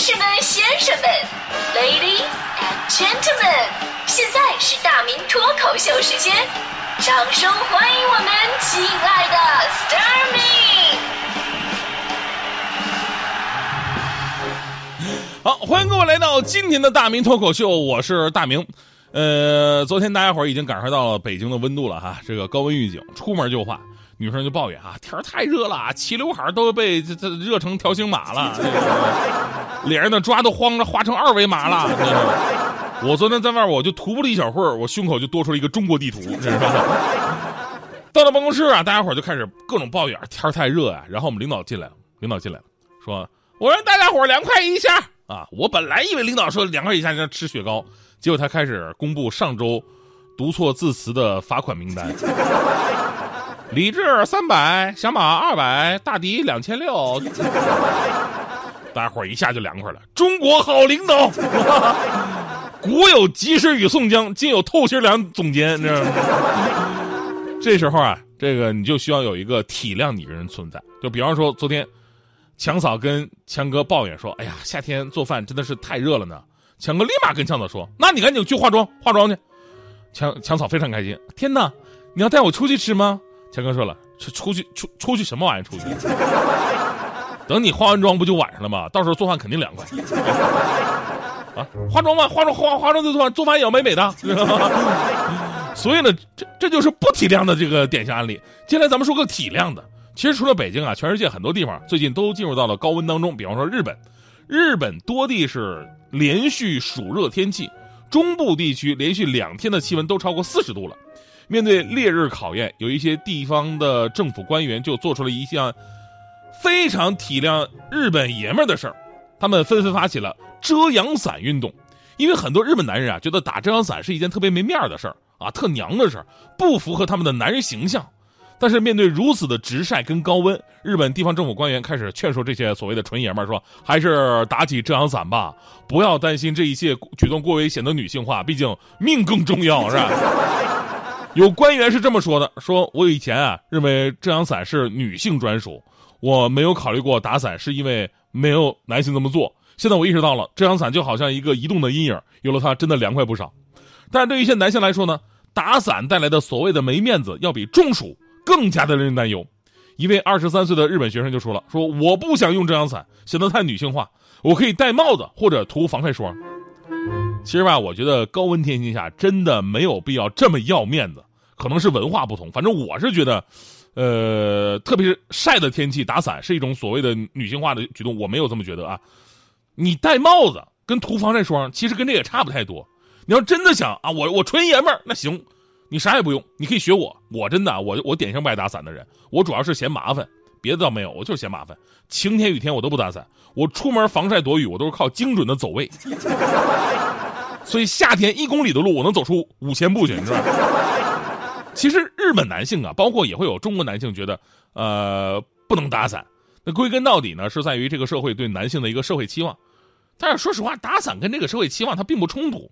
士们、先生们，Ladies and Gentlemen，现在是大明脱口秀时间，掌声欢迎我们亲爱的 s t a r m y 好，欢迎各位来到今天的大明脱口秀，我是大明。呃，昨天大家伙已经感受到了北京的温度了哈，这个高温预警，出门就化。女生就抱怨啊，天儿太热了，齐刘海都被这这热成条形码了，脸上的抓都慌着画成二维码了。我昨天在外我就徒步了一小会儿，我胸口就多出了一个中国地图？到了办公室啊，大家伙儿就开始各种抱怨，天太热啊。然后我们领导进来了，领导进来了，说我让大家伙儿凉快一下啊。我本来以为领导说凉快一下就吃雪糕，结果他开始公布上周读错字词的罚款名单。李志三百，小马二百，大迪两千六，大家伙一下就凉快了。中国好领导，古有及时雨宋江，今有透心凉总监，知道吗？这时候啊，这个你就需要有一个体谅你的人存在。就比方说，昨天强嫂跟强哥抱怨说：“哎呀，夏天做饭真的是太热了呢。”强哥立马跟强嫂说：“那你赶紧去化妆，化妆去。”强强嫂非常开心：“天哪，你要带我出去吃吗？”强哥说了：“出出去出出去什么玩意儿？出去？等你化完妆不就晚上了吗？到时候做饭肯定凉快。啊，化妆嘛，化妆化化妆就做饭，做饭也要美美的。所以呢，这这就是不体谅的这个典型案例。接下来咱们说个体谅的。其实除了北京啊，全世界很多地方最近都进入到了高温当中。比方说日本，日本多地是连续暑热天气，中部地区连续两天的气温都超过四十度了。”面对烈日考验，有一些地方的政府官员就做出了一项非常体谅日本爷们儿的事儿，他们纷纷发起了遮阳伞运动。因为很多日本男人啊，觉得打遮阳伞是一件特别没面儿的事儿啊，特娘的事儿，不符合他们的男人形象。但是面对如此的直晒跟高温，日本地方政府官员开始劝说这些所谓的纯爷们儿说，还是打起遮阳伞吧，不要担心这一切举动过为显得女性化，毕竟命更重要，是吧？有官员是这么说的：“说我以前啊认为遮阳伞是女性专属，我没有考虑过打伞是因为没有男性这么做。现在我意识到了，遮阳伞就好像一个移动的阴影，有了它真的凉快不少。但对于一些男性来说呢，打伞带来的所谓的没面子，要比中暑更加的令人担忧。一位二十三岁的日本学生就说了：说我不想用遮阳伞，显得太女性化，我可以戴帽子或者涂防晒霜。”其实吧，我觉得高温天气下真的没有必要这么要面子，可能是文化不同。反正我是觉得，呃，特别是晒的天气打伞是一种所谓的女性化的举动，我没有这么觉得啊。你戴帽子跟涂防晒霜，其实跟这也差不太多。你要真的想啊，我我纯爷们儿，那行，你啥也不用，你可以学我。我真的，我我典型不爱打伞的人，我主要是嫌麻烦，别的倒没有，我就是嫌麻烦。晴天雨天我都不打伞，我出门防晒躲雨，我都是靠精准的走位。所以夏天一公里的路，我能走出五千步去，你知道吗？其实日本男性啊，包括也会有中国男性觉得，呃，不能打伞。那归根到底呢，是在于这个社会对男性的一个社会期望。但是说实话，打伞跟这个社会期望它并不冲突，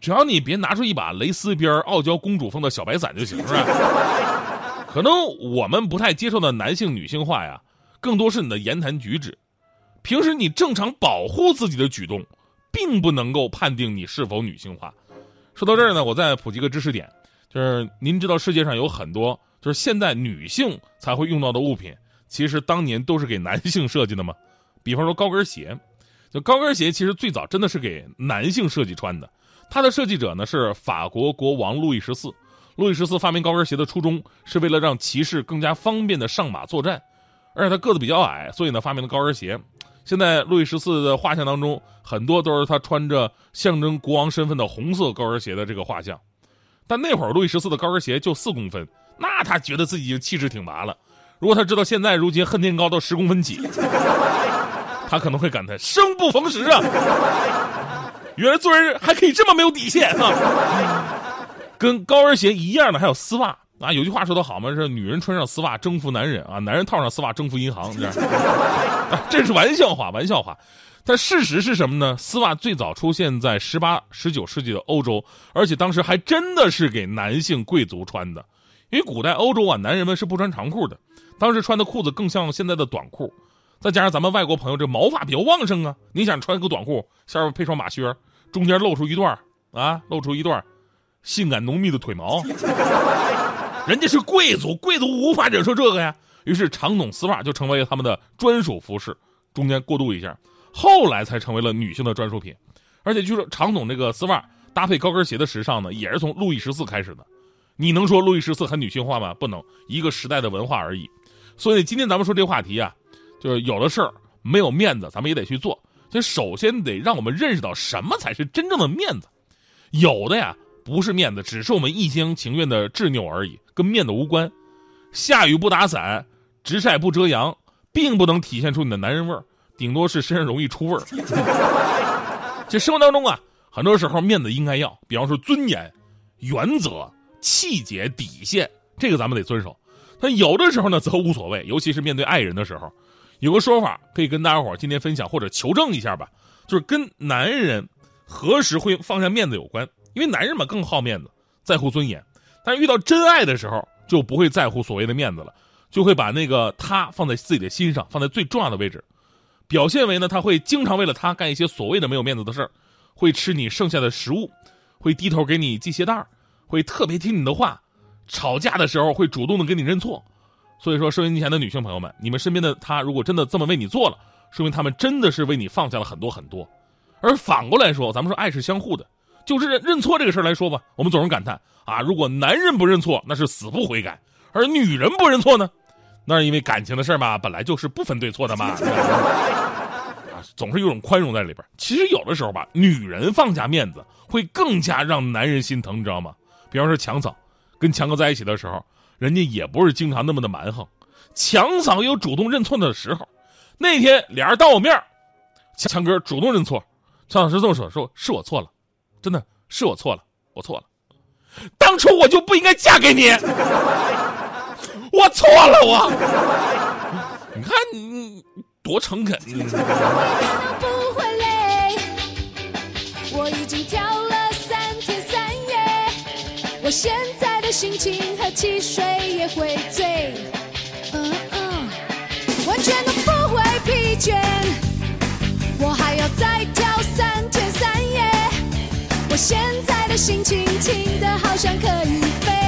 只要你别拿出一把蕾丝边傲娇公主风的小白伞就行，是吧？可能我们不太接受的男性女性化呀，更多是你的言谈举止，平时你正常保护自己的举动。并不能够判定你是否女性化。说到这儿呢，我再普及个知识点，就是您知道世界上有很多就是现在女性才会用到的物品，其实当年都是给男性设计的吗？比方说高跟鞋，就高跟鞋其实最早真的是给男性设计穿的。它的设计者呢是法国国王路易十四。路易十四发明高跟鞋的初衷是为了让骑士更加方便的上马作战，而且他个子比较矮，所以呢发明了高跟鞋。现在路易十四的画像当中，很多都是他穿着象征国王身份的红色高跟鞋的这个画像。但那会儿路易十四的高跟鞋就四公分，那他觉得自己已经气质挺拔了。如果他知道现在如今恨天高到十公分起，他可能会感叹生不逢时啊！原来做人还可以这么没有底线啊！跟高跟鞋一样的还有丝袜。啊，有句话说得好嘛，是女人穿上丝袜征服男人啊，男人套上丝袜征服银行，这 是玩笑话，玩笑话。但事实是什么呢？丝袜最早出现在十八、十九世纪的欧洲，而且当时还真的是给男性贵族穿的。因为古代欧洲啊，男人们是不穿长裤的，当时穿的裤子更像现在的短裤。再加上咱们外国朋友这毛发比较旺盛啊，你想穿个短裤，下边配双马靴，中间露出一段啊，露出一段性感浓密的腿毛，人家是贵族，贵族无法忍受这个呀。于是长筒丝袜就成为了他们的专属服饰，中间过渡一下，后来才成为了女性的专属品。而且据说长筒这个丝袜搭配高跟鞋的时尚呢，也是从路易十四开始的。你能说路易十四很女性化吗？不能，一个时代的文化而已。所以今天咱们说这话题啊，就是有的事儿没有面子，咱们也得去做。就首先得让我们认识到什么才是真正的面子。有的呀不是面子，只是我们一厢情愿的执拗而已，跟面子无关。下雨不打伞，直晒不遮阳，并不能体现出你的男人味儿，顶多是身上容易出味儿。这生活当中啊，很多时候面子应该要，比方说尊严、原则。气节底线，这个咱们得遵守。但有的时候呢，则无所谓，尤其是面对爱人的时候。有个说法可以跟大家伙今天分享或者求证一下吧，就是跟男人何时会放下面子有关。因为男人嘛更好面子，在乎尊严，但是遇到真爱的时候就不会在乎所谓的面子了，就会把那个他放在自己的心上，放在最重要的位置。表现为呢，他会经常为了他干一些所谓的没有面子的事儿，会吃你剩下的食物，会低头给你系鞋带儿。会特别听你的话，吵架的时候会主动的跟你认错，所以说收音机前的女性朋友们，你们身边的他如果真的这么为你做了，说明他们真的是为你放下了很多很多。而反过来说，咱们说爱是相互的，就是认认错这个事儿来说吧，我们总是感叹啊，如果男人不认错，那是死不悔改；而女人不认错呢，那是因为感情的事嘛，本来就是不分对错的嘛。总是有种宽容在里边。其实有的时候吧，女人放下面子会更加让男人心疼，你知道吗？比方说强嫂，跟强哥在一起的时候，人家也不是经常那么的蛮横，强嫂有主动认错的时候。那天俩人当我面强哥主动认错，强老师这么说：“说是我错了，真的是我错了，我错了，当初我就不应该嫁给你，我错了，我。你看你多诚恳。”我现在的心情和汽水也会醉，嗯嗯，完全都不会疲倦。我还要再跳三天三夜。我现在的心情轻的好像可以飞。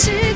吃